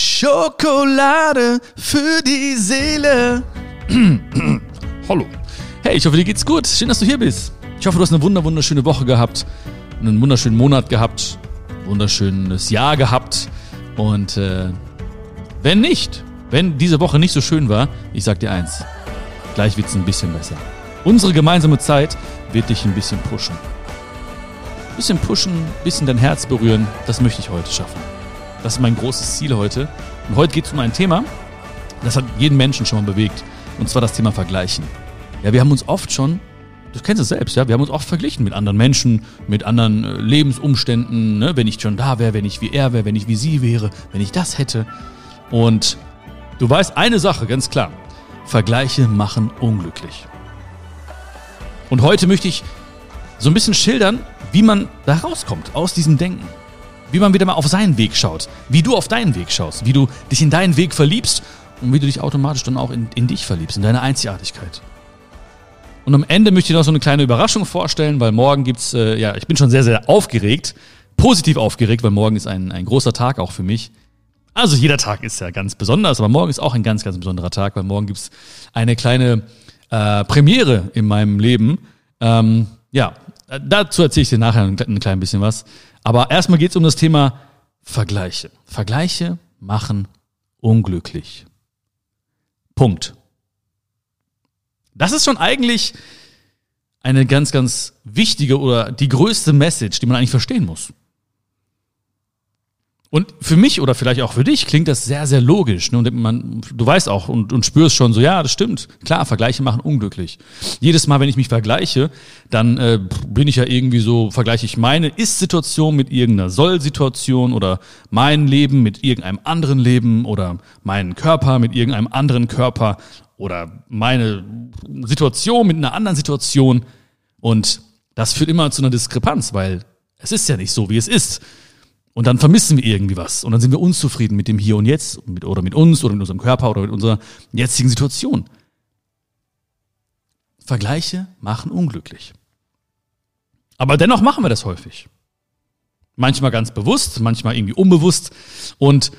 Schokolade für die Seele. Hallo. Hey, ich hoffe, dir geht's gut. Schön, dass du hier bist. Ich hoffe, du hast eine wunder wunderschöne Woche gehabt, einen wunderschönen Monat gehabt, ein wunderschönes Jahr gehabt. Und äh, wenn nicht, wenn diese Woche nicht so schön war, ich sag dir eins, gleich wird's ein bisschen besser. Unsere gemeinsame Zeit wird dich ein bisschen pushen. Ein bisschen pushen, ein bisschen dein Herz berühren, das möchte ich heute schaffen. Das ist mein großes Ziel heute. Und heute geht es um ein Thema, das hat jeden Menschen schon mal bewegt. Und zwar das Thema Vergleichen. Ja, wir haben uns oft schon, du kennst es selbst, ja, wir haben uns oft verglichen mit anderen Menschen, mit anderen äh, Lebensumständen, ne? wenn ich schon da wäre, wenn ich wie er wäre, wenn ich wie sie wäre, wenn ich das hätte. Und du weißt eine Sache, ganz klar. Vergleiche machen unglücklich. Und heute möchte ich so ein bisschen schildern, wie man da rauskommt aus diesem Denken wie man wieder mal auf seinen Weg schaut, wie du auf deinen Weg schaust, wie du dich in deinen Weg verliebst und wie du dich automatisch dann auch in, in dich verliebst, in deine Einzigartigkeit. Und am Ende möchte ich noch so eine kleine Überraschung vorstellen, weil morgen gibt's, äh, ja, ich bin schon sehr, sehr aufgeregt, positiv aufgeregt, weil morgen ist ein, ein großer Tag auch für mich. Also jeder Tag ist ja ganz besonders, aber morgen ist auch ein ganz, ganz besonderer Tag, weil morgen gibt's eine kleine äh, Premiere in meinem Leben. Ähm, ja, dazu erzähle ich dir nachher ein, ein klein bisschen was. Aber erstmal geht es um das Thema Vergleiche. Vergleiche machen unglücklich. Punkt. Das ist schon eigentlich eine ganz, ganz wichtige oder die größte Message, die man eigentlich verstehen muss. Und für mich oder vielleicht auch für dich klingt das sehr, sehr logisch. Ne? Und man, du weißt auch und, und spürst schon so, ja, das stimmt. Klar, Vergleiche machen unglücklich. Jedes Mal, wenn ich mich vergleiche, dann äh, bin ich ja irgendwie so, vergleiche ich meine Ist-Situation mit irgendeiner Soll-Situation oder mein Leben mit irgendeinem anderen Leben oder meinen Körper mit irgendeinem anderen Körper oder meine Situation mit einer anderen Situation. Und das führt immer zu einer Diskrepanz, weil es ist ja nicht so, wie es ist. Und dann vermissen wir irgendwie was. Und dann sind wir unzufrieden mit dem Hier und Jetzt mit, oder mit uns oder mit unserem Körper oder mit unserer jetzigen Situation. Vergleiche machen unglücklich. Aber dennoch machen wir das häufig. Manchmal ganz bewusst, manchmal irgendwie unbewusst. Und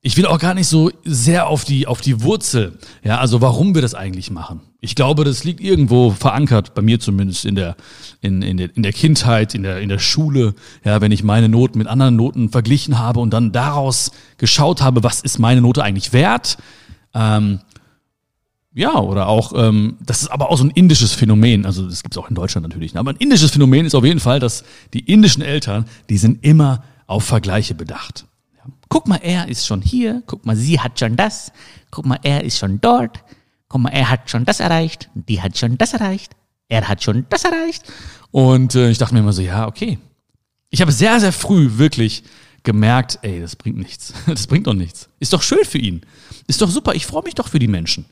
ich will auch gar nicht so sehr auf die, auf die Wurzel, ja, also warum wir das eigentlich machen. Ich glaube, das liegt irgendwo verankert, bei mir zumindest in der, in, in der, in der Kindheit, in der, in der Schule, ja, wenn ich meine Noten mit anderen Noten verglichen habe und dann daraus geschaut habe, was ist meine Note eigentlich wert, ähm, ja, oder auch, ähm, das ist aber auch so ein indisches Phänomen, also das gibt es auch in Deutschland natürlich, ne? aber ein indisches Phänomen ist auf jeden Fall, dass die indischen Eltern, die sind immer auf Vergleiche bedacht. Guck mal, er ist schon hier. Guck mal, sie hat schon das. Guck mal, er ist schon dort. Guck mal, er hat schon das erreicht. Die hat schon das erreicht. Er hat schon das erreicht. Und äh, ich dachte mir immer so, ja, okay. Ich habe sehr, sehr früh wirklich gemerkt, ey, das bringt nichts. Das bringt doch nichts. Ist doch schön für ihn. Ist doch super. Ich freue mich doch für die Menschen.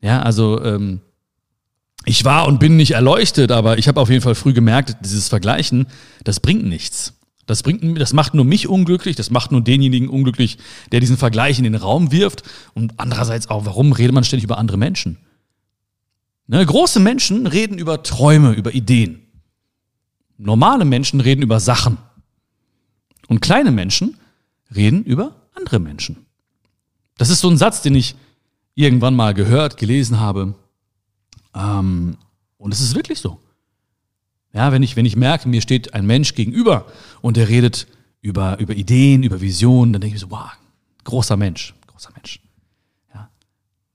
Ja, also ähm, ich war und bin nicht erleuchtet, aber ich habe auf jeden Fall früh gemerkt, dieses Vergleichen, das bringt nichts. Das bringt, das macht nur mich unglücklich, das macht nur denjenigen unglücklich, der diesen Vergleich in den Raum wirft. Und andererseits auch, warum redet man ständig über andere Menschen? Ne, große Menschen reden über Träume, über Ideen. Normale Menschen reden über Sachen. Und kleine Menschen reden über andere Menschen. Das ist so ein Satz, den ich irgendwann mal gehört, gelesen habe. Ähm, und es ist wirklich so. Ja, wenn ich, wenn ich merke, mir steht ein Mensch gegenüber und der redet über, über Ideen, über Visionen, dann denke ich so, wow, großer Mensch, großer Mensch. Ja.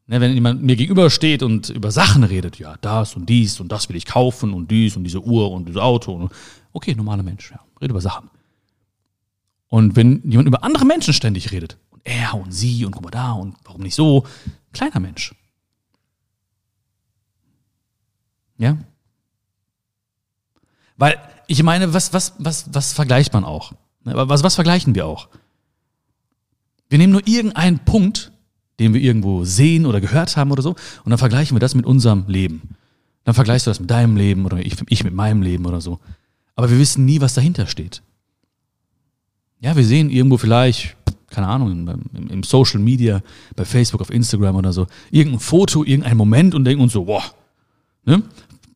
Ne, wenn jemand mir gegenüber steht und über Sachen redet, ja, das und dies und das will ich kaufen und dies und diese Uhr und dieses Auto. Und, okay, normaler Mensch, ja, redet über Sachen. Und wenn jemand über andere Menschen ständig redet, und er und sie und guck mal da und warum nicht so, kleiner Mensch. Ja, weil ich meine, was, was, was, was vergleicht man auch? Ne, was, was vergleichen wir auch? Wir nehmen nur irgendeinen Punkt, den wir irgendwo sehen oder gehört haben oder so, und dann vergleichen wir das mit unserem Leben. Dann vergleichst du das mit deinem Leben oder ich, ich mit meinem Leben oder so. Aber wir wissen nie, was dahinter steht. Ja, wir sehen irgendwo vielleicht, keine Ahnung, im, im Social Media, bei Facebook, auf Instagram oder so, irgendein Foto, irgendein Moment und denken uns so, boah, ne?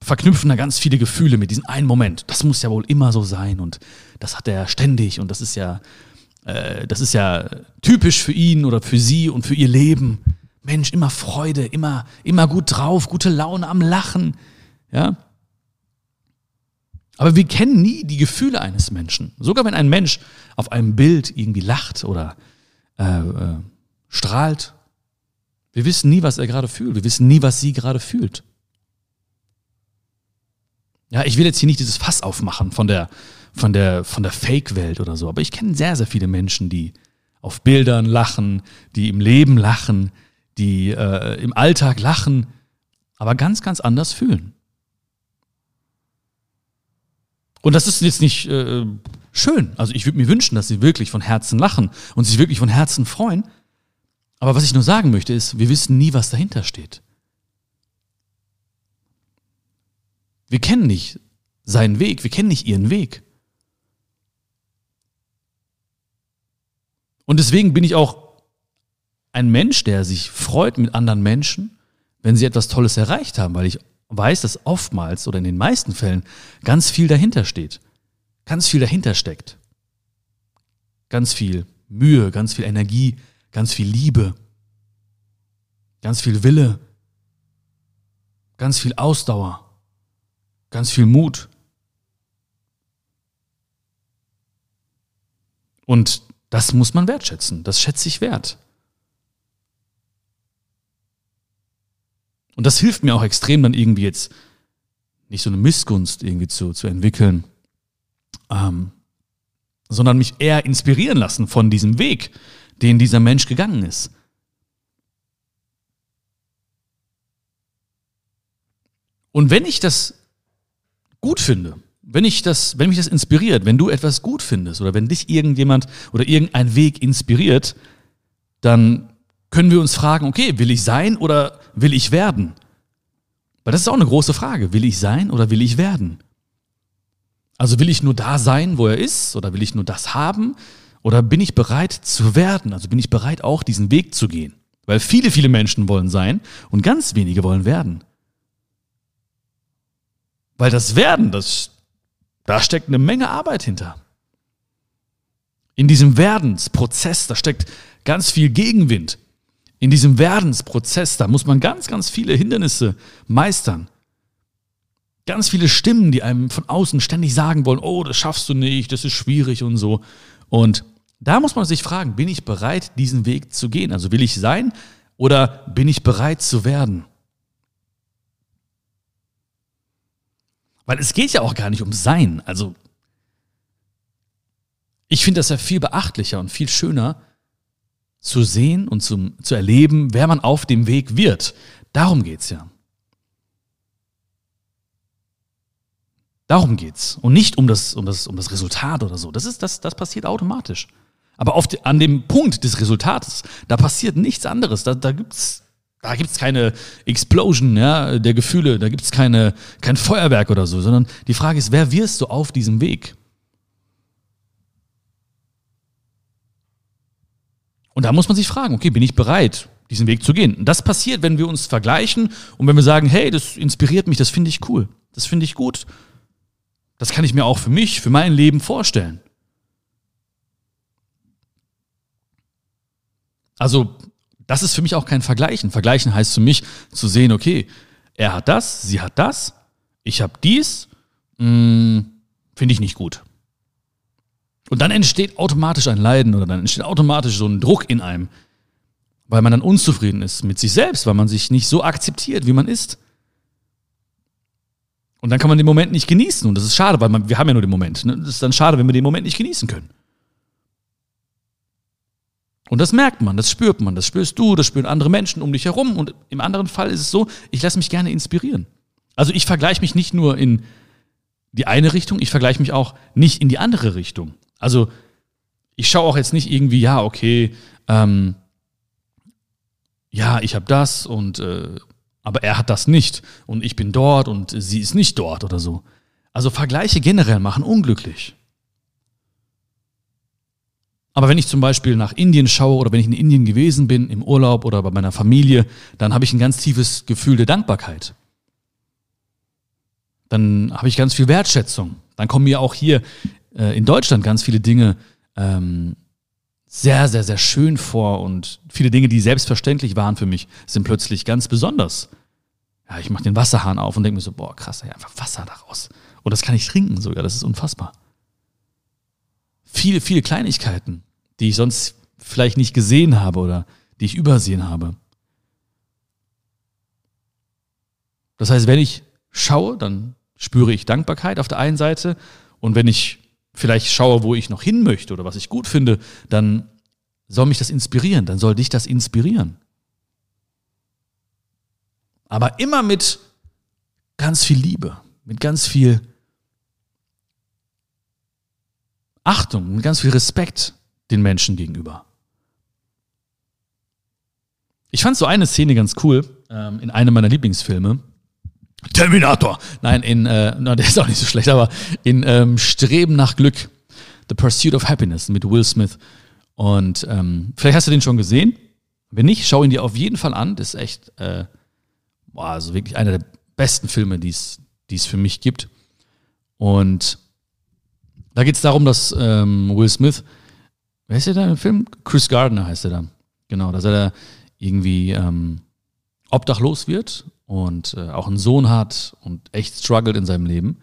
Verknüpfen da ganz viele Gefühle mit diesem einen Moment. Das muss ja wohl immer so sein und das hat er ständig und das ist ja äh, das ist ja typisch für ihn oder für sie und für ihr Leben. Mensch, immer Freude, immer, immer gut drauf, gute Laune am Lachen, ja. Aber wir kennen nie die Gefühle eines Menschen. Sogar wenn ein Mensch auf einem Bild irgendwie lacht oder äh, äh, strahlt, wir wissen nie, was er gerade fühlt. Wir wissen nie, was sie gerade fühlt. Ja, ich will jetzt hier nicht dieses Fass aufmachen von der, von der, von der Fake-Welt oder so, aber ich kenne sehr, sehr viele Menschen, die auf Bildern lachen, die im Leben lachen, die äh, im Alltag lachen, aber ganz, ganz anders fühlen. Und das ist jetzt nicht äh, schön. Also ich würde mir wünschen, dass sie wirklich von Herzen lachen und sich wirklich von Herzen freuen. Aber was ich nur sagen möchte, ist, wir wissen nie, was dahinter steht. Wir kennen nicht seinen Weg, wir kennen nicht ihren Weg. Und deswegen bin ich auch ein Mensch, der sich freut mit anderen Menschen, wenn sie etwas Tolles erreicht haben, weil ich weiß, dass oftmals oder in den meisten Fällen ganz viel dahinter steht. Ganz viel dahinter steckt. Ganz viel Mühe, ganz viel Energie, ganz viel Liebe, ganz viel Wille, ganz viel Ausdauer, ganz viel Mut. Und das muss man wertschätzen. Das schätze ich wert. Und das hilft mir auch extrem, dann irgendwie jetzt nicht so eine Missgunst irgendwie zu, zu entwickeln, ähm, sondern mich eher inspirieren lassen von diesem Weg, den dieser Mensch gegangen ist. Und wenn ich das gut finde, wenn ich das, wenn mich das inspiriert, wenn du etwas gut findest oder wenn dich irgendjemand oder irgendein Weg inspiriert, dann können wir uns fragen, okay, will ich sein oder will ich werden? Weil das ist auch eine große Frage. Will ich sein oder will ich werden? Also will ich nur da sein, wo er ist, oder will ich nur das haben? Oder bin ich bereit zu werden? Also bin ich bereit, auch diesen Weg zu gehen? Weil viele, viele Menschen wollen sein und ganz wenige wollen werden. Weil das Werden, das, da steckt eine Menge Arbeit hinter. In diesem Werdensprozess, da steckt ganz viel Gegenwind in diesem Werdensprozess, da muss man ganz, ganz viele Hindernisse meistern. Ganz viele Stimmen, die einem von außen ständig sagen wollen, oh, das schaffst du nicht, das ist schwierig und so. Und da muss man sich fragen, bin ich bereit, diesen Weg zu gehen? Also will ich sein oder bin ich bereit zu werden? Weil es geht ja auch gar nicht um Sein. Also ich finde das ja viel beachtlicher und viel schöner, zu sehen und zum, zu erleben, wer man auf dem Weg wird. Darum geht's ja. Darum geht's. Und nicht um das, um das, um das Resultat oder so. Das, ist, das, das passiert automatisch. Aber auf die, an dem Punkt des Resultates, da passiert nichts anderes. Da, da gibt's da gibt's keine Explosion ja, der Gefühle, da gibt's keine, kein Feuerwerk oder so, sondern die Frage ist, wer wirst du auf diesem Weg? Und da muss man sich fragen, okay, bin ich bereit, diesen Weg zu gehen? Und das passiert, wenn wir uns vergleichen und wenn wir sagen, hey, das inspiriert mich, das finde ich cool, das finde ich gut. Das kann ich mir auch für mich, für mein Leben vorstellen. Also, das ist für mich auch kein Vergleichen. Vergleichen heißt für mich zu sehen, okay, er hat das, sie hat das, ich habe dies, hm, finde ich nicht gut. Und dann entsteht automatisch ein Leiden oder dann entsteht automatisch so ein Druck in einem, weil man dann unzufrieden ist mit sich selbst, weil man sich nicht so akzeptiert, wie man ist. Und dann kann man den Moment nicht genießen. Und das ist schade, weil man, wir haben ja nur den Moment. Ne? Das ist dann schade, wenn wir den Moment nicht genießen können. Und das merkt man, das spürt man, das spürst du, das spüren andere Menschen um dich herum. Und im anderen Fall ist es so, ich lasse mich gerne inspirieren. Also ich vergleiche mich nicht nur in die eine Richtung, ich vergleiche mich auch nicht in die andere Richtung. Also ich schaue auch jetzt nicht irgendwie, ja, okay, ähm, ja, ich habe das und äh, aber er hat das nicht und ich bin dort und sie ist nicht dort oder so. Also Vergleiche generell machen unglücklich. Aber wenn ich zum Beispiel nach Indien schaue oder wenn ich in Indien gewesen bin, im Urlaub oder bei meiner Familie, dann habe ich ein ganz tiefes Gefühl der Dankbarkeit. Dann habe ich ganz viel Wertschätzung. Dann kommen mir auch hier äh, in Deutschland ganz viele Dinge ähm, sehr, sehr, sehr schön vor und viele Dinge, die selbstverständlich waren für mich, sind plötzlich ganz besonders. Ja, ich mache den Wasserhahn auf und denke mir so, boah, krass, ey, einfach Wasser daraus. Und das kann ich trinken sogar, das ist unfassbar. Viele, viele Kleinigkeiten, die ich sonst vielleicht nicht gesehen habe oder die ich übersehen habe. Das heißt, wenn ich schaue, dann spüre ich Dankbarkeit auf der einen Seite und wenn ich vielleicht schaue, wo ich noch hin möchte oder was ich gut finde, dann soll mich das inspirieren, dann soll dich das inspirieren. Aber immer mit ganz viel Liebe, mit ganz viel Achtung, mit ganz viel Respekt den Menschen gegenüber. Ich fand so eine Szene ganz cool ähm, in einem meiner Lieblingsfilme. Terminator. Nein, in, äh, na, der ist auch nicht so schlecht, aber in ähm, Streben nach Glück. The Pursuit of Happiness mit Will Smith. Und ähm, vielleicht hast du den schon gesehen. Wenn nicht, schau ihn dir auf jeden Fall an. Das ist echt, äh, boah, also wirklich einer der besten Filme, die es für mich gibt. Und da geht es darum, dass ähm, Will Smith, wer ist der da im Film? Chris Gardner heißt er da. Genau, dass er da irgendwie ähm, obdachlos wird und äh, auch einen Sohn hat und echt struggelt in seinem Leben.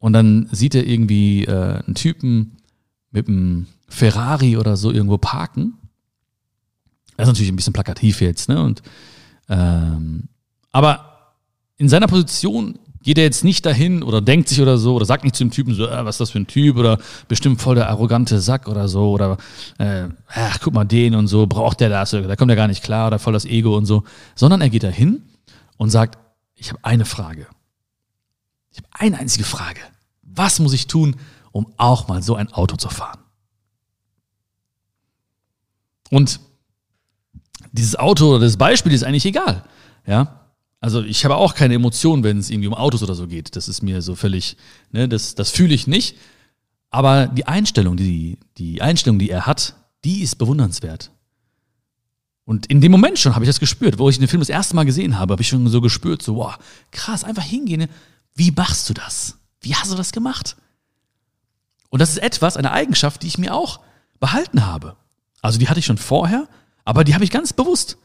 Und dann sieht er irgendwie äh, einen Typen mit einem Ferrari oder so irgendwo parken. Das ist natürlich ein bisschen plakativ jetzt, ne? Und, ähm, aber in seiner Position geht er jetzt nicht dahin oder denkt sich oder so oder sagt nicht zu dem Typen so, äh, was ist das für ein Typ oder bestimmt voll der arrogante Sack oder so oder äh, ach, guck mal den und so, braucht der das, da kommt er gar nicht klar oder voll das Ego und so, sondern er geht dahin und sagt, ich habe eine Frage. Ich habe eine einzige Frage. Was muss ich tun, um auch mal so ein Auto zu fahren? Und dieses Auto oder das Beispiel ist eigentlich egal. Ja, also ich habe auch keine Emotionen, wenn es irgendwie um Autos oder so geht. Das ist mir so völlig, ne, das, das fühle ich nicht. Aber die Einstellung, die, die Einstellung, die er hat, die ist bewundernswert. Und in dem Moment schon habe ich das gespürt, wo ich den Film das erste Mal gesehen habe, habe ich schon so gespürt, so, wow, krass, einfach hingehen. Wie machst du das? Wie hast du das gemacht? Und das ist etwas, eine Eigenschaft, die ich mir auch behalten habe. Also die hatte ich schon vorher, aber die habe ich ganz bewusst.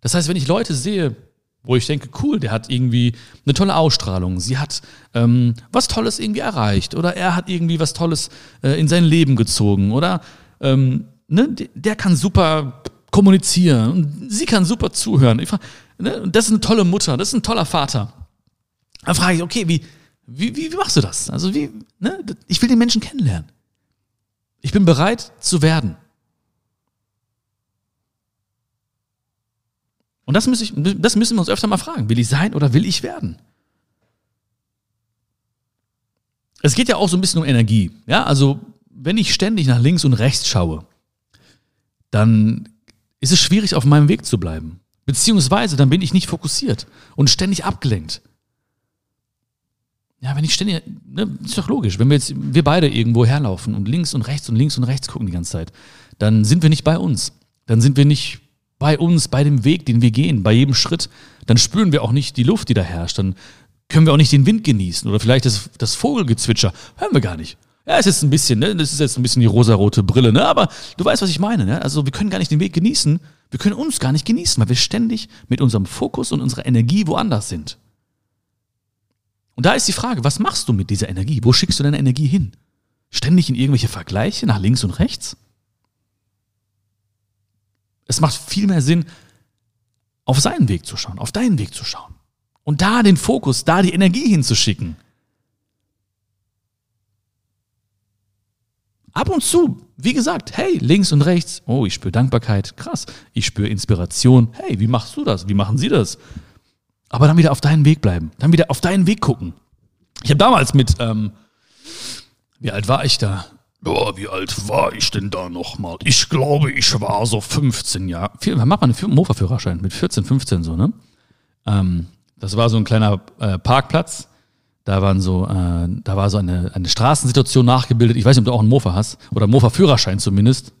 Das heißt, wenn ich Leute sehe, wo ich denke, cool, der hat irgendwie eine tolle Ausstrahlung, sie hat ähm, was Tolles irgendwie erreicht oder er hat irgendwie was Tolles äh, in sein Leben gezogen oder ähm, ne, der kann super kommunizieren und sie kann super zuhören. Ich frag, ne, das ist eine tolle Mutter, das ist ein toller Vater. Dann frage ich, okay, wie, wie, wie, wie machst du das? Also wie, ne, ich will den Menschen kennenlernen. Ich bin bereit zu werden. Und das, ich, das müssen wir uns öfter mal fragen. Will ich sein oder will ich werden? Es geht ja auch so ein bisschen um Energie. Ja, also wenn ich ständig nach links und rechts schaue, dann ist es schwierig, auf meinem Weg zu bleiben. Beziehungsweise dann bin ich nicht fokussiert und ständig abgelenkt. Ja, wenn ich ständig, ne, ist doch logisch, wenn wir jetzt, wir beide irgendwo herlaufen und links und rechts und links und rechts gucken die ganze Zeit, dann sind wir nicht bei uns. Dann sind wir nicht bei uns, bei dem Weg, den wir gehen, bei jedem Schritt, dann spüren wir auch nicht die Luft, die da herrscht. Dann können wir auch nicht den Wind genießen oder vielleicht das, das Vogelgezwitscher. Hören wir gar nicht. Ja, es ist ein bisschen, ne? Das ist jetzt ein bisschen die rosarote Brille, ne? Aber du weißt, was ich meine, ne? Also wir können gar nicht den Weg genießen. Wir können uns gar nicht genießen, weil wir ständig mit unserem Fokus und unserer Energie woanders sind. Und da ist die Frage, was machst du mit dieser Energie? Wo schickst du deine Energie hin? Ständig in irgendwelche Vergleiche nach links und rechts? Es macht viel mehr Sinn, auf seinen Weg zu schauen, auf deinen Weg zu schauen. Und da den Fokus, da die Energie hinzuschicken. Ab und zu, wie gesagt, hey, links und rechts, oh, ich spüre Dankbarkeit, krass. Ich spüre Inspiration, hey, wie machst du das? Wie machen sie das? Aber dann wieder auf deinen Weg bleiben, dann wieder auf deinen Weg gucken. Ich habe damals mit, ähm, wie alt war ich da? Boah, wie alt war ich denn da nochmal? Ich glaube, ich war so 15 Jahre. Wann macht man einen Mofa-Führerschein? Mit 14, 15 so, ne? Ähm, das war so ein kleiner äh, Parkplatz. Da waren so, äh, da war so eine, eine Straßensituation nachgebildet. Ich weiß nicht, ob du auch einen Mofa hast. Oder Mofa-Führerschein zumindest.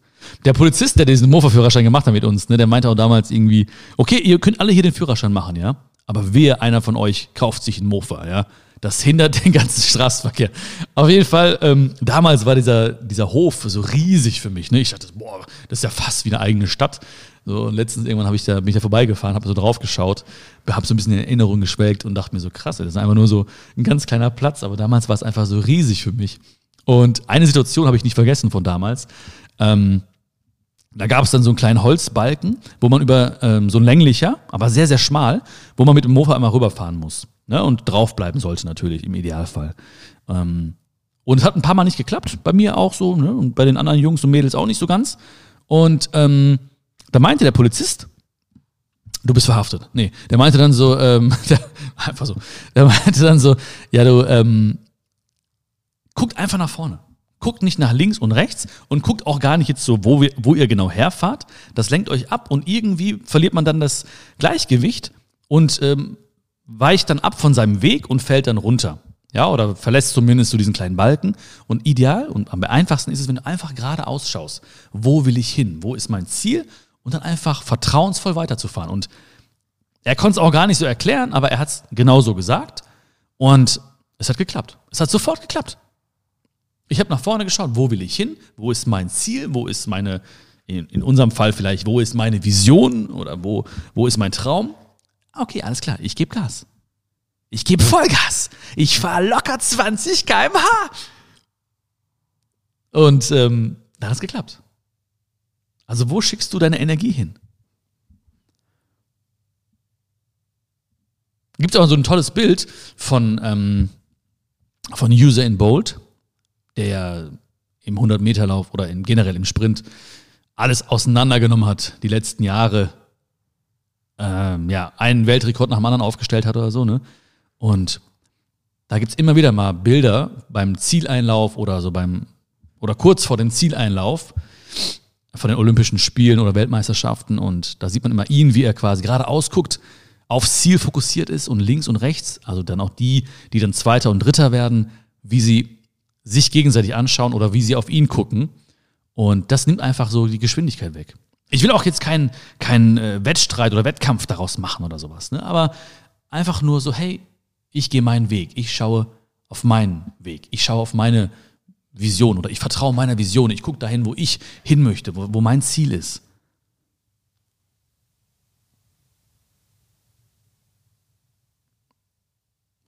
Der Polizist, der diesen Mofa-Führerschein gemacht hat mit uns, ne, der meinte auch damals irgendwie, okay, ihr könnt alle hier den Führerschein machen, ja? Aber wer einer von euch kauft sich einen Mofa, ja? Das hindert den ganzen Straßenverkehr. Auf jeden Fall, ähm, damals war dieser, dieser Hof so riesig für mich. Ne? Ich dachte, boah, das ist ja fast wie eine eigene Stadt. So, und letztens irgendwann habe ich da, bin ich da vorbeigefahren, habe so drauf geschaut, habe so ein bisschen in Erinnerung geschwelgt und dachte mir so, krass, das ist einfach nur so ein ganz kleiner Platz, aber damals war es einfach so riesig für mich. Und eine Situation habe ich nicht vergessen von damals. Ähm, da gab es dann so einen kleinen Holzbalken, wo man über ähm, so ein länglicher, aber sehr, sehr schmal, wo man mit dem Mofa immer rüberfahren muss. Ne? Und draufbleiben sollte natürlich im Idealfall. Ähm, und es hat ein paar Mal nicht geklappt, bei mir auch so, ne? und bei den anderen Jungs und Mädels auch nicht so ganz. Und ähm, da meinte der Polizist, du bist verhaftet. Nee, der meinte dann so, ähm, der, einfach so, der meinte dann so, ja, du, ähm, guckt einfach nach vorne guckt nicht nach links und rechts und guckt auch gar nicht jetzt so, wo, wir, wo ihr genau herfahrt. Das lenkt euch ab und irgendwie verliert man dann das Gleichgewicht und ähm, weicht dann ab von seinem Weg und fällt dann runter. Ja, oder verlässt zumindest so diesen kleinen Balken. Und ideal und am einfachsten ist es, wenn du einfach gerade ausschaust. Wo will ich hin? Wo ist mein Ziel? Und dann einfach vertrauensvoll weiterzufahren. Und er konnte es auch gar nicht so erklären, aber er hat es genauso gesagt. Und es hat geklappt. Es hat sofort geklappt. Ich habe nach vorne geschaut, wo will ich hin? Wo ist mein Ziel? Wo ist meine, in, in unserem Fall vielleicht, wo ist meine Vision oder wo, wo ist mein Traum? Okay, alles klar, ich gebe Gas. Ich gebe Vollgas. Ich fahre locker 20 km/h. Und ähm, da hat es geklappt. Also wo schickst du deine Energie hin? Gibt es auch so ein tolles Bild von, ähm, von User in Bold der im 100-Meter-Lauf oder in, generell im Sprint alles auseinandergenommen hat, die letzten Jahre, ähm, ja, einen Weltrekord nach dem anderen aufgestellt hat oder so, ne? Und da gibt es immer wieder mal Bilder beim Zieleinlauf oder so beim, oder kurz vor dem Zieleinlauf von den Olympischen Spielen oder Weltmeisterschaften und da sieht man immer ihn, wie er quasi gerade ausguckt, aufs Ziel fokussiert ist und links und rechts, also dann auch die, die dann Zweiter und Dritter werden, wie sie sich gegenseitig anschauen oder wie sie auf ihn gucken. Und das nimmt einfach so die Geschwindigkeit weg. Ich will auch jetzt keinen kein, äh, Wettstreit oder Wettkampf daraus machen oder sowas, ne? aber einfach nur so, hey, ich gehe meinen Weg, ich schaue auf meinen Weg, ich schaue auf meine Vision oder ich vertraue meiner Vision, ich gucke dahin, wo ich hin möchte, wo, wo mein Ziel ist.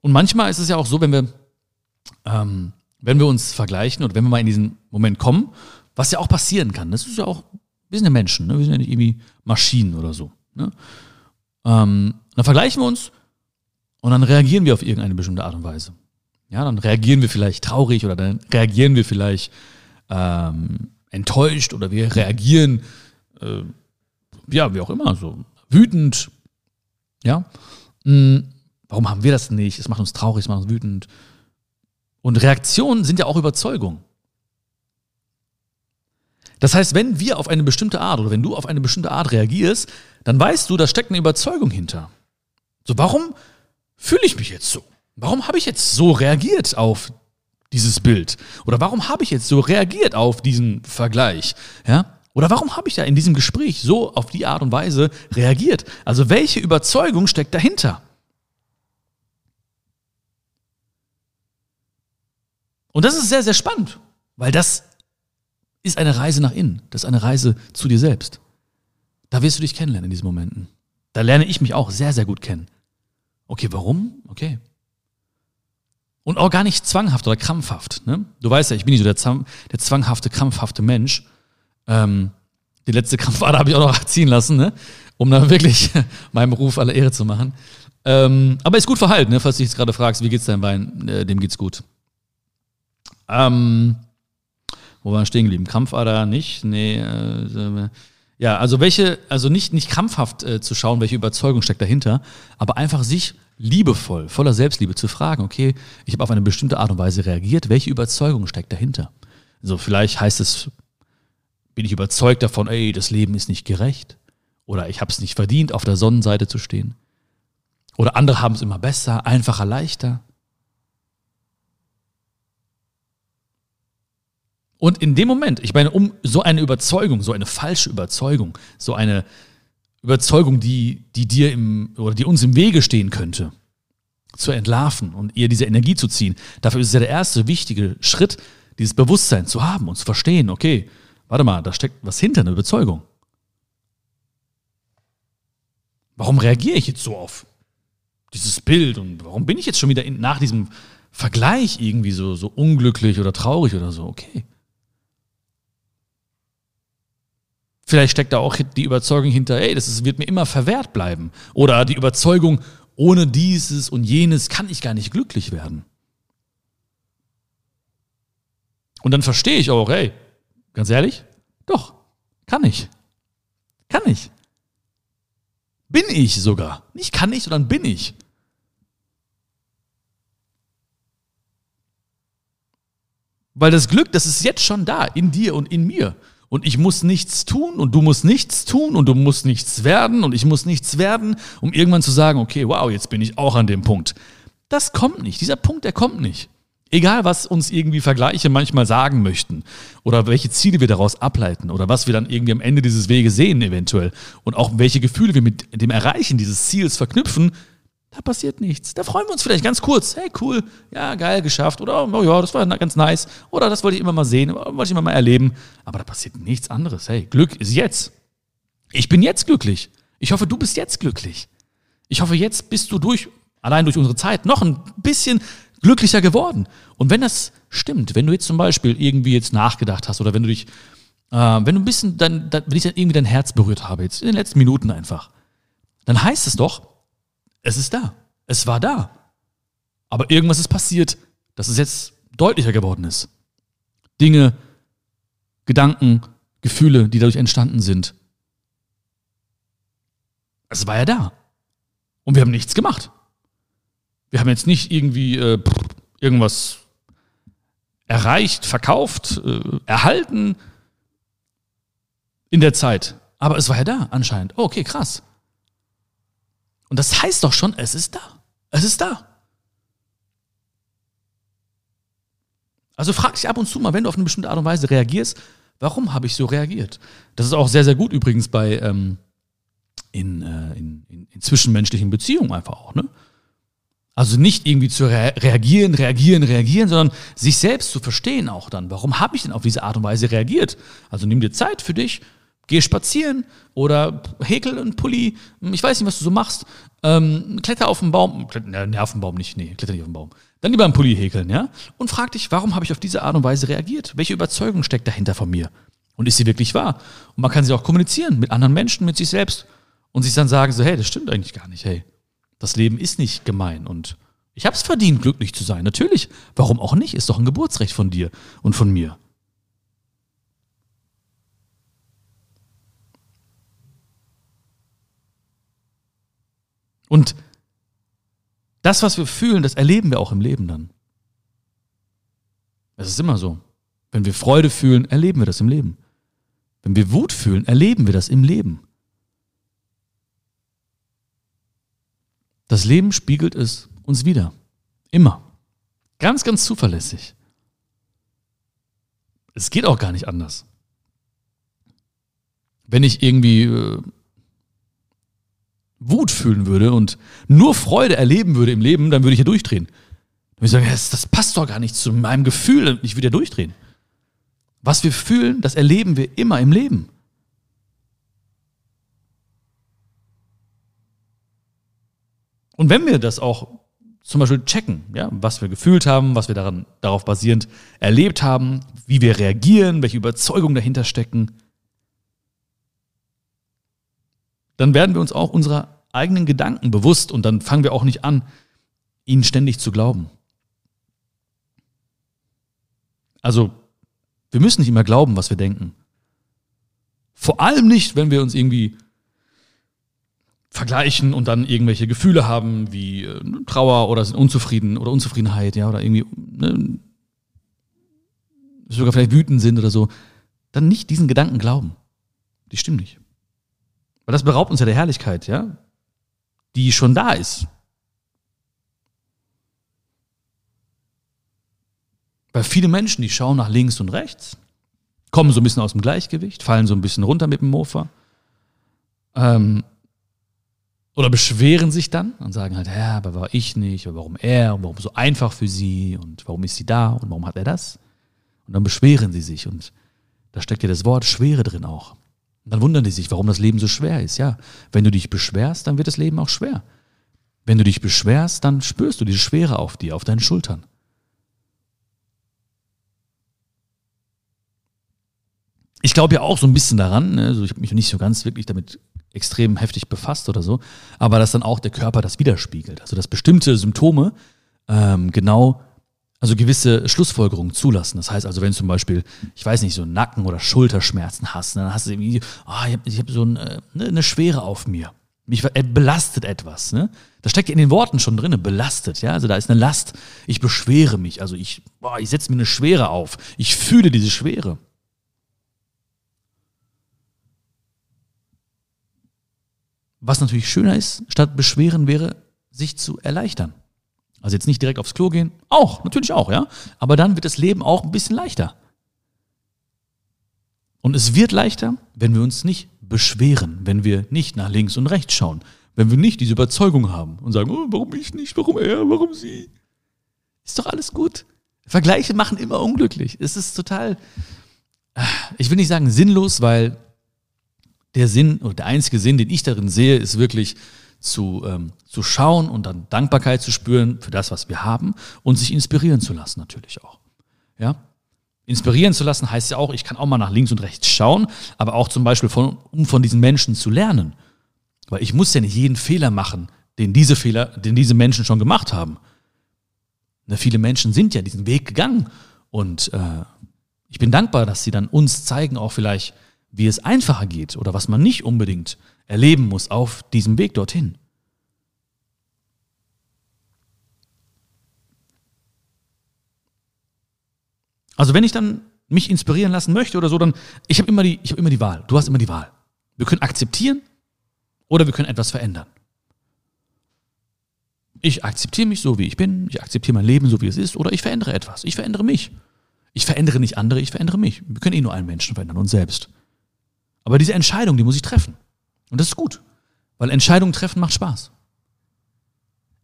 Und manchmal ist es ja auch so, wenn wir ähm, wenn wir uns vergleichen oder wenn wir mal in diesen Moment kommen, was ja auch passieren kann. Das ist ja auch, wir sind ja Menschen, ne? wir sind ja nicht irgendwie Maschinen oder so. Ne? Ähm, dann vergleichen wir uns und dann reagieren wir auf irgendeine bestimmte Art und Weise. Ja, dann reagieren wir vielleicht traurig oder dann reagieren wir vielleicht ähm, enttäuscht oder wir reagieren, äh, ja, wie auch immer, so wütend. Ja, hm, warum haben wir das nicht? Es macht uns traurig, es macht uns wütend. Und Reaktionen sind ja auch Überzeugung. Das heißt, wenn wir auf eine bestimmte Art oder wenn du auf eine bestimmte Art reagierst, dann weißt du, da steckt eine Überzeugung hinter. So, warum fühle ich mich jetzt so? Warum habe ich jetzt so reagiert auf dieses Bild? Oder warum habe ich jetzt so reagiert auf diesen Vergleich? Ja? Oder warum habe ich da in diesem Gespräch so auf die Art und Weise reagiert? Also welche Überzeugung steckt dahinter? Und das ist sehr, sehr spannend, weil das ist eine Reise nach innen. Das ist eine Reise zu dir selbst. Da wirst du dich kennenlernen in diesen Momenten. Da lerne ich mich auch sehr, sehr gut kennen. Okay, warum? Okay. Und auch gar nicht zwanghaft oder krampfhaft. Ne? Du weißt ja, ich bin nicht so der, der zwanghafte, krampfhafte Mensch. Ähm, die letzte Krampfader habe ich auch noch ziehen lassen, ne? um da wirklich meinem Ruf alle Ehre zu machen. Ähm, aber ist gut verhalten, ne? falls du dich jetzt gerade fragst, wie geht's deinem Bein? Äh, dem geht's gut. Ähm, wo waren stehen geblieben? Krampfader nicht? Nee. Äh, ja, also welche, also nicht, nicht krampfhaft äh, zu schauen, welche Überzeugung steckt dahinter, aber einfach sich liebevoll, voller Selbstliebe zu fragen, okay, ich habe auf eine bestimmte Art und Weise reagiert, welche Überzeugung steckt dahinter? So, vielleicht heißt es, bin ich überzeugt davon, ey, das Leben ist nicht gerecht. Oder ich habe es nicht verdient, auf der Sonnenseite zu stehen. Oder andere haben es immer besser, einfacher, leichter. Und in dem Moment, ich meine, um so eine Überzeugung, so eine falsche Überzeugung, so eine Überzeugung, die, die dir im, oder die uns im Wege stehen könnte, zu entlarven und ihr diese Energie zu ziehen. Dafür ist es ja der erste wichtige Schritt, dieses Bewusstsein zu haben und zu verstehen, okay, warte mal, da steckt was hinter, eine Überzeugung. Warum reagiere ich jetzt so auf dieses Bild und warum bin ich jetzt schon wieder in, nach diesem Vergleich irgendwie so, so unglücklich oder traurig oder so? Okay. Vielleicht steckt da auch die Überzeugung hinter, ey, das ist, wird mir immer verwehrt bleiben. Oder die Überzeugung, ohne dieses und jenes kann ich gar nicht glücklich werden. Und dann verstehe ich auch, ey, ganz ehrlich, doch, kann ich. Kann ich. Bin ich sogar. Nicht kann ich, sondern bin ich. Weil das Glück, das ist jetzt schon da, in dir und in mir. Und ich muss nichts tun und du musst nichts tun und du musst nichts werden und ich muss nichts werden, um irgendwann zu sagen, okay, wow, jetzt bin ich auch an dem Punkt. Das kommt nicht. Dieser Punkt, der kommt nicht. Egal, was uns irgendwie Vergleiche manchmal sagen möchten oder welche Ziele wir daraus ableiten oder was wir dann irgendwie am Ende dieses Weges sehen eventuell und auch welche Gefühle wir mit dem Erreichen dieses Ziels verknüpfen, da passiert nichts. Da freuen wir uns vielleicht ganz kurz. Hey, cool, ja, geil, geschafft. Oder, oh ja, das war ganz nice. Oder das wollte ich immer mal sehen, wollte ich immer mal erleben. Aber da passiert nichts anderes. Hey, Glück ist jetzt. Ich bin jetzt glücklich. Ich hoffe, du bist jetzt glücklich. Ich hoffe, jetzt bist du durch, allein durch unsere Zeit, noch ein bisschen glücklicher geworden. Und wenn das stimmt, wenn du jetzt zum Beispiel irgendwie jetzt nachgedacht hast oder wenn du dich, äh, wenn du ein bisschen, dann, wenn ich dann irgendwie dein Herz berührt habe, jetzt in den letzten Minuten einfach, dann heißt es doch, es ist da. Es war da. Aber irgendwas ist passiert, dass es jetzt deutlicher geworden ist. Dinge, Gedanken, Gefühle, die dadurch entstanden sind. Es war ja da. Und wir haben nichts gemacht. Wir haben jetzt nicht irgendwie äh, irgendwas erreicht, verkauft, äh, erhalten in der Zeit. Aber es war ja da anscheinend. Oh, okay, krass. Und das heißt doch schon, es ist da. Es ist da. Also frag dich ab und zu mal, wenn du auf eine bestimmte Art und Weise reagierst, warum habe ich so reagiert? Das ist auch sehr, sehr gut übrigens bei ähm, in, äh, in, in, in zwischenmenschlichen Beziehungen einfach auch. Ne? Also nicht irgendwie zu re reagieren, reagieren, reagieren, sondern sich selbst zu verstehen auch dann. Warum habe ich denn auf diese Art und Weise reagiert? Also nimm dir Zeit für dich, geh spazieren oder häkel einen Pulli. Ich weiß nicht, was du so machst. Ähm, kletter auf den Baum. Kletter, ne, nicht. Nee, kletter nicht auf den Baum. Dann lieber einen Pulli häkeln, ja? Und frag dich, warum habe ich auf diese Art und Weise reagiert? Welche Überzeugung steckt dahinter von mir? Und ist sie wirklich wahr? Und man kann sie auch kommunizieren mit anderen Menschen, mit sich selbst. Und sich dann sagen so, hey, das stimmt eigentlich gar nicht, hey. Das Leben ist nicht gemein und ich habe es verdient, glücklich zu sein. Natürlich. Warum auch nicht? Ist doch ein Geburtsrecht von dir und von mir. Und das, was wir fühlen, das erleben wir auch im Leben dann. Es ist immer so. Wenn wir Freude fühlen, erleben wir das im Leben. Wenn wir Wut fühlen, erleben wir das im Leben. Das Leben spiegelt es uns wieder. Immer. Ganz, ganz zuverlässig. Es geht auch gar nicht anders. Wenn ich irgendwie äh, Wut fühlen würde und nur Freude erleben würde im Leben, dann würde ich ja durchdrehen. Dann würde ich sagen, das, das passt doch gar nicht zu meinem Gefühl. Ich würde ja durchdrehen. Was wir fühlen, das erleben wir immer im Leben. Und wenn wir das auch zum Beispiel checken, ja, was wir gefühlt haben, was wir daran, darauf basierend erlebt haben, wie wir reagieren, welche Überzeugungen dahinter stecken, dann werden wir uns auch unserer eigenen Gedanken bewusst und dann fangen wir auch nicht an, ihnen ständig zu glauben. Also, wir müssen nicht immer glauben, was wir denken. Vor allem nicht, wenn wir uns irgendwie vergleichen und dann irgendwelche Gefühle haben wie äh, Trauer oder sind unzufrieden oder Unzufriedenheit, ja, oder irgendwie ne, sogar vielleicht wütend sind oder so, dann nicht diesen Gedanken glauben. Die stimmen nicht. Weil das beraubt uns ja der Herrlichkeit, ja, die schon da ist. Weil viele Menschen, die schauen nach links und rechts, kommen so ein bisschen aus dem Gleichgewicht, fallen so ein bisschen runter mit dem Mofa, ähm, oder beschweren sich dann und sagen halt, ja, aber war ich nicht, oder warum er, und warum so einfach für sie und warum ist sie da und warum hat er das? Und dann beschweren sie sich und da steckt ja das Wort Schwere drin auch. Und dann wundern die sich, warum das Leben so schwer ist. Ja, wenn du dich beschwerst, dann wird das Leben auch schwer. Wenn du dich beschwerst, dann spürst du diese Schwere auf dir, auf deinen Schultern. Ich glaube ja auch so ein bisschen daran, also ich habe mich nicht so ganz wirklich damit extrem heftig befasst oder so, aber dass dann auch der Körper das widerspiegelt. Also dass bestimmte Symptome ähm, genau, also gewisse Schlussfolgerungen zulassen. Das heißt also, wenn du zum Beispiel, ich weiß nicht, so Nacken- oder Schulterschmerzen hast, dann hast du irgendwie, ah, oh, ich habe hab so ein, äh, ne, eine Schwere auf mir. Mich äh, belastet etwas. Ne? Das steckt in den Worten schon drin, belastet. Ja, also da ist eine Last. Ich beschwere mich. Also ich, boah, ich setze mir eine Schwere auf. Ich fühle diese Schwere. Was natürlich schöner ist, statt beschweren wäre, sich zu erleichtern. Also jetzt nicht direkt aufs Klo gehen, auch, natürlich auch, ja. Aber dann wird das Leben auch ein bisschen leichter. Und es wird leichter, wenn wir uns nicht beschweren, wenn wir nicht nach links und rechts schauen, wenn wir nicht diese Überzeugung haben und sagen, oh, warum ich nicht, warum er, warum sie. Ist doch alles gut. Vergleiche machen immer unglücklich. Es ist total, ich will nicht sagen sinnlos, weil der Sinn oder der einzige Sinn, den ich darin sehe, ist wirklich zu, ähm, zu schauen und dann Dankbarkeit zu spüren für das, was wir haben und sich inspirieren zu lassen natürlich auch. Ja? Inspirieren zu lassen heißt ja auch, ich kann auch mal nach links und rechts schauen, aber auch zum Beispiel von, um von diesen Menschen zu lernen. Weil ich muss ja nicht jeden Fehler machen, den diese Fehler, den diese Menschen schon gemacht haben. Na, viele Menschen sind ja diesen Weg gegangen und äh, ich bin dankbar, dass sie dann uns zeigen, auch vielleicht, wie es einfacher geht oder was man nicht unbedingt erleben muss auf diesem Weg dorthin. Also wenn ich dann mich inspirieren lassen möchte oder so, dann ich habe immer die immer die Wahl. Du hast immer die Wahl. Wir können akzeptieren oder wir können etwas verändern. Ich akzeptiere mich so, wie ich bin, ich akzeptiere mein Leben so, wie es ist, oder ich verändere etwas. Ich verändere mich. Ich verändere nicht andere, ich verändere mich. Wir können eh nur einen Menschen verändern, uns selbst. Aber diese Entscheidung, die muss ich treffen. Und das ist gut, weil Entscheidungen treffen macht Spaß.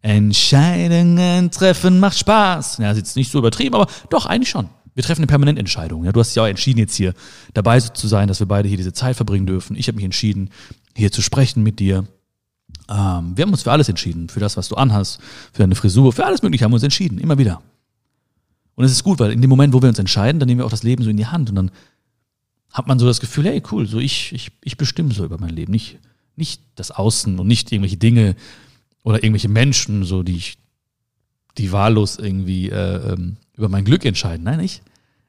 Entscheidungen treffen macht Spaß. Ja, ist jetzt nicht so übertrieben, aber doch, eigentlich schon. Wir treffen eine permanente Entscheidung. Ja, du hast ja auch entschieden, jetzt hier dabei zu sein, dass wir beide hier diese Zeit verbringen dürfen. Ich habe mich entschieden, hier zu sprechen mit dir. Ähm, wir haben uns für alles entschieden. Für das, was du anhast, für deine Frisur, für alles Mögliche haben wir uns entschieden. Immer wieder. Und es ist gut, weil in dem Moment, wo wir uns entscheiden, dann nehmen wir auch das Leben so in die Hand und dann hat man so das Gefühl, hey, cool, so ich, ich, ich bestimme so über mein Leben. Nicht, nicht das Außen und nicht irgendwelche Dinge oder irgendwelche Menschen, so die ich, die wahllos irgendwie äh, ähm, über mein Glück entscheiden. Nein, ich,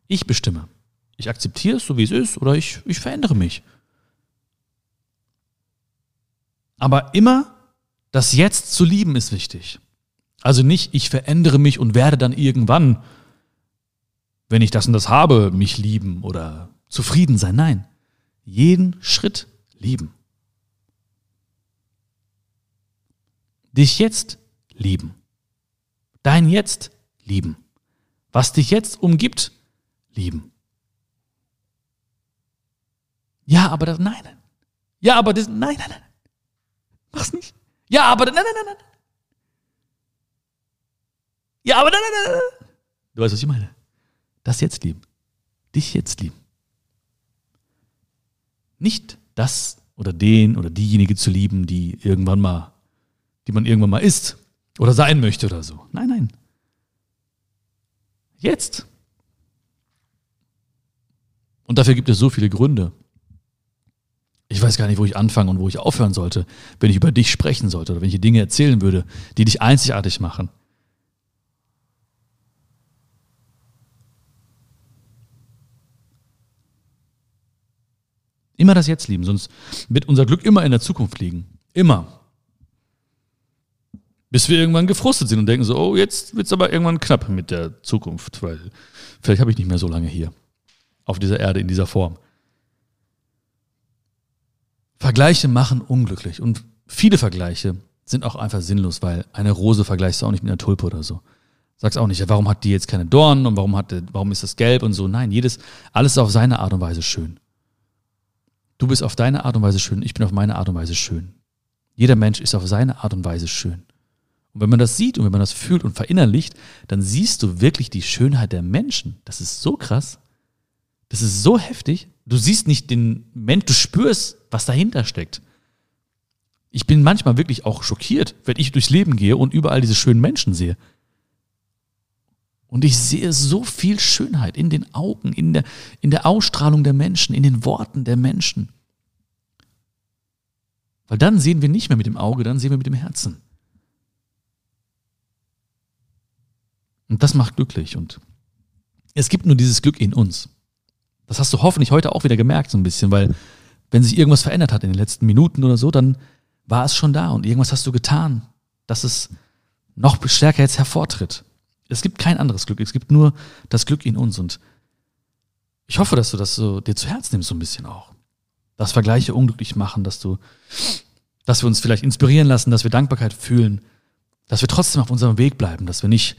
ich bestimme. Ich akzeptiere es so, wie es ist, oder ich, ich verändere mich. Aber immer das Jetzt zu lieben ist wichtig. Also nicht, ich verändere mich und werde dann irgendwann, wenn ich das und das habe, mich lieben oder zufrieden sein. Nein, jeden Schritt lieben. Dich jetzt lieben. Dein Jetzt lieben. Was dich jetzt umgibt, lieben. Ja, aber das, nein. Ja, aber das, nein, nein, nein. Mach's nicht. Ja, aber, nein, nein, nein, nein. Ja, aber, nein, nein, nein, nein. Du weißt, was ich meine. Das jetzt lieben. Dich jetzt lieben nicht das oder den oder diejenige zu lieben, die irgendwann mal, die man irgendwann mal ist oder sein möchte oder so. Nein, nein. Jetzt. Und dafür gibt es so viele Gründe. Ich weiß gar nicht, wo ich anfangen und wo ich aufhören sollte, wenn ich über dich sprechen sollte oder wenn ich dir Dinge erzählen würde, die dich einzigartig machen. Immer das Jetzt lieben, sonst wird unser Glück immer in der Zukunft liegen. Immer. Bis wir irgendwann gefrustet sind und denken so, oh, jetzt wird es aber irgendwann knapp mit der Zukunft, weil vielleicht habe ich nicht mehr so lange hier. Auf dieser Erde, in dieser Form. Vergleiche machen unglücklich und viele Vergleiche sind auch einfach sinnlos, weil eine Rose vergleichst du auch nicht mit einer Tulpe oder so. Sagst auch nicht, warum hat die jetzt keine Dornen und warum hat, warum ist das gelb und so. Nein, jedes, alles ist auf seine Art und Weise schön. Du bist auf deine Art und Weise schön, ich bin auf meine Art und Weise schön. Jeder Mensch ist auf seine Art und Weise schön. Und wenn man das sieht und wenn man das fühlt und verinnerlicht, dann siehst du wirklich die Schönheit der Menschen. Das ist so krass. Das ist so heftig. Du siehst nicht den Mensch, du spürst, was dahinter steckt. Ich bin manchmal wirklich auch schockiert, wenn ich durchs Leben gehe und überall diese schönen Menschen sehe. Und ich sehe so viel Schönheit in den Augen, in der, in der Ausstrahlung der Menschen, in den Worten der Menschen. Weil dann sehen wir nicht mehr mit dem Auge, dann sehen wir mit dem Herzen. Und das macht glücklich. Und es gibt nur dieses Glück in uns. Das hast du hoffentlich heute auch wieder gemerkt, so ein bisschen, weil wenn sich irgendwas verändert hat in den letzten Minuten oder so, dann war es schon da und irgendwas hast du getan, dass es noch stärker jetzt hervortritt. Es gibt kein anderes Glück, es gibt nur das Glück in uns und ich hoffe, dass du das so dir zu Herz nimmst, so ein bisschen auch. Dass Vergleiche unglücklich machen, dass du, dass wir uns vielleicht inspirieren lassen, dass wir Dankbarkeit fühlen, dass wir trotzdem auf unserem Weg bleiben, dass wir nicht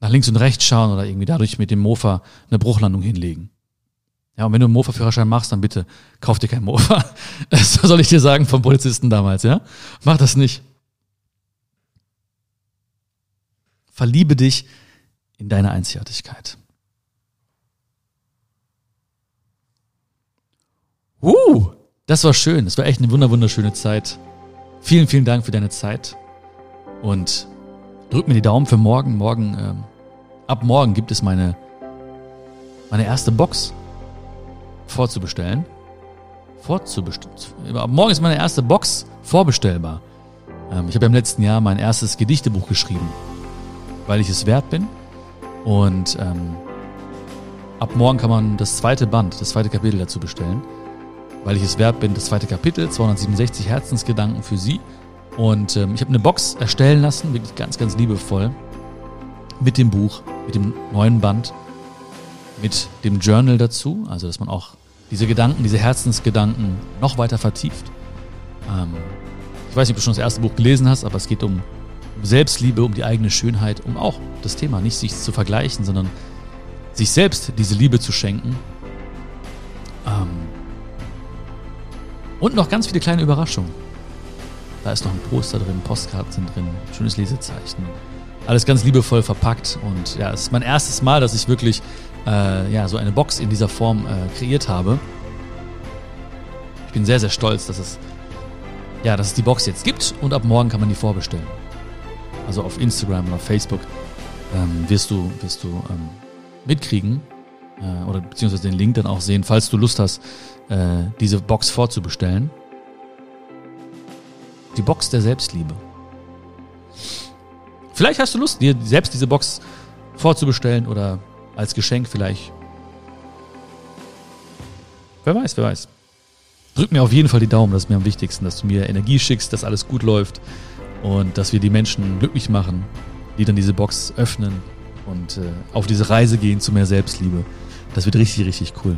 nach links und rechts schauen oder irgendwie dadurch mit dem Mofa eine Bruchlandung hinlegen. Ja, und wenn du einen Mofa-Führerschein machst, dann bitte kauf dir kein Mofa. Das soll ich dir sagen vom Polizisten damals, ja? Mach das nicht. Verliebe dich in deine Einzigartigkeit. Uh, das war schön. Das war echt eine wunderschöne Zeit. Vielen, vielen Dank für deine Zeit. Und drück mir die Daumen für morgen. Morgen, ähm, ab morgen gibt es meine, meine erste Box vorzubestellen. Vorzubestellen. Morgen ist meine erste Box vorbestellbar. Ähm, ich habe im letzten Jahr mein erstes Gedichtebuch geschrieben, weil ich es wert bin. Und ähm, ab morgen kann man das zweite Band, das zweite Kapitel dazu bestellen, weil ich es wert bin. Das zweite Kapitel, 267 Herzensgedanken für Sie. Und ähm, ich habe eine Box erstellen lassen, wirklich ganz, ganz liebevoll, mit dem Buch, mit dem neuen Band, mit dem Journal dazu, also dass man auch diese Gedanken, diese Herzensgedanken noch weiter vertieft. Ähm, ich weiß nicht, ob du schon das erste Buch gelesen hast, aber es geht um, um Selbstliebe, um die eigene Schönheit, um auch das Thema, nicht sich zu vergleichen, sondern sich selbst diese Liebe zu schenken. Ähm, und noch ganz viele kleine Überraschungen. Da ist noch ein Poster drin, Postkarten sind drin, schönes Lesezeichen. Alles ganz liebevoll verpackt. Und ja, es ist mein erstes Mal, dass ich wirklich äh, ja, so eine Box in dieser Form äh, kreiert habe. Ich bin sehr, sehr stolz, dass es, ja, dass es die Box jetzt gibt und ab morgen kann man die vorbestellen. Also auf Instagram oder Facebook ähm, wirst du, wirst du ähm, mitkriegen äh, oder beziehungsweise den Link dann auch sehen, falls du Lust hast, äh, diese Box vorzubestellen. Die Box der Selbstliebe. Vielleicht hast du Lust, dir selbst diese Box vorzubestellen oder als Geschenk vielleicht. Wer weiß, wer weiß. Drück mir auf jeden Fall die Daumen, das ist mir am wichtigsten, dass du mir Energie schickst, dass alles gut läuft und dass wir die Menschen glücklich machen, die dann diese Box öffnen und äh, auf diese Reise gehen zu mehr Selbstliebe. Das wird richtig, richtig cool.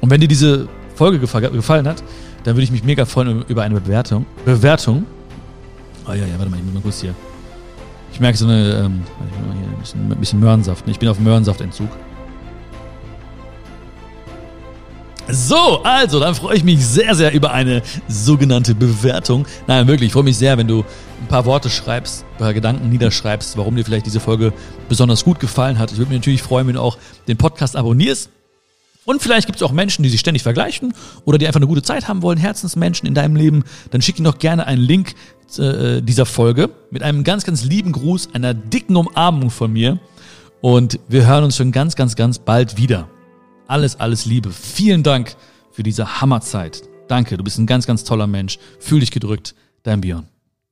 Und wenn dir diese Folge gefallen hat, dann würde ich mich mega freuen über eine Bewertung. Bewertung. Oh ja, ja, warte mal, ich muss mal kurz hier. Ich merke so eine, ähm, ein bisschen, ein bisschen Möhrensaft. Ich bin auf Möhrensaftentzug. So, also, dann freue ich mich sehr, sehr über eine sogenannte Bewertung. Nein, wirklich, ich freue mich sehr, wenn du ein paar Worte schreibst, ein paar Gedanken niederschreibst, warum dir vielleicht diese Folge besonders gut gefallen hat. Ich würde mich natürlich freuen, wenn du auch den Podcast abonnierst. Und vielleicht gibt es auch Menschen, die sich ständig vergleichen oder die einfach eine gute Zeit haben wollen, Herzensmenschen in deinem Leben. Dann schick ihnen doch gerne einen Link äh, dieser Folge mit einem ganz, ganz lieben Gruß, einer dicken Umarmung von mir. Und wir hören uns schon ganz, ganz, ganz bald wieder. Alles, alles Liebe. Vielen Dank für diese Hammerzeit. Danke, du bist ein ganz, ganz toller Mensch. Fühl dich gedrückt. Dein Björn.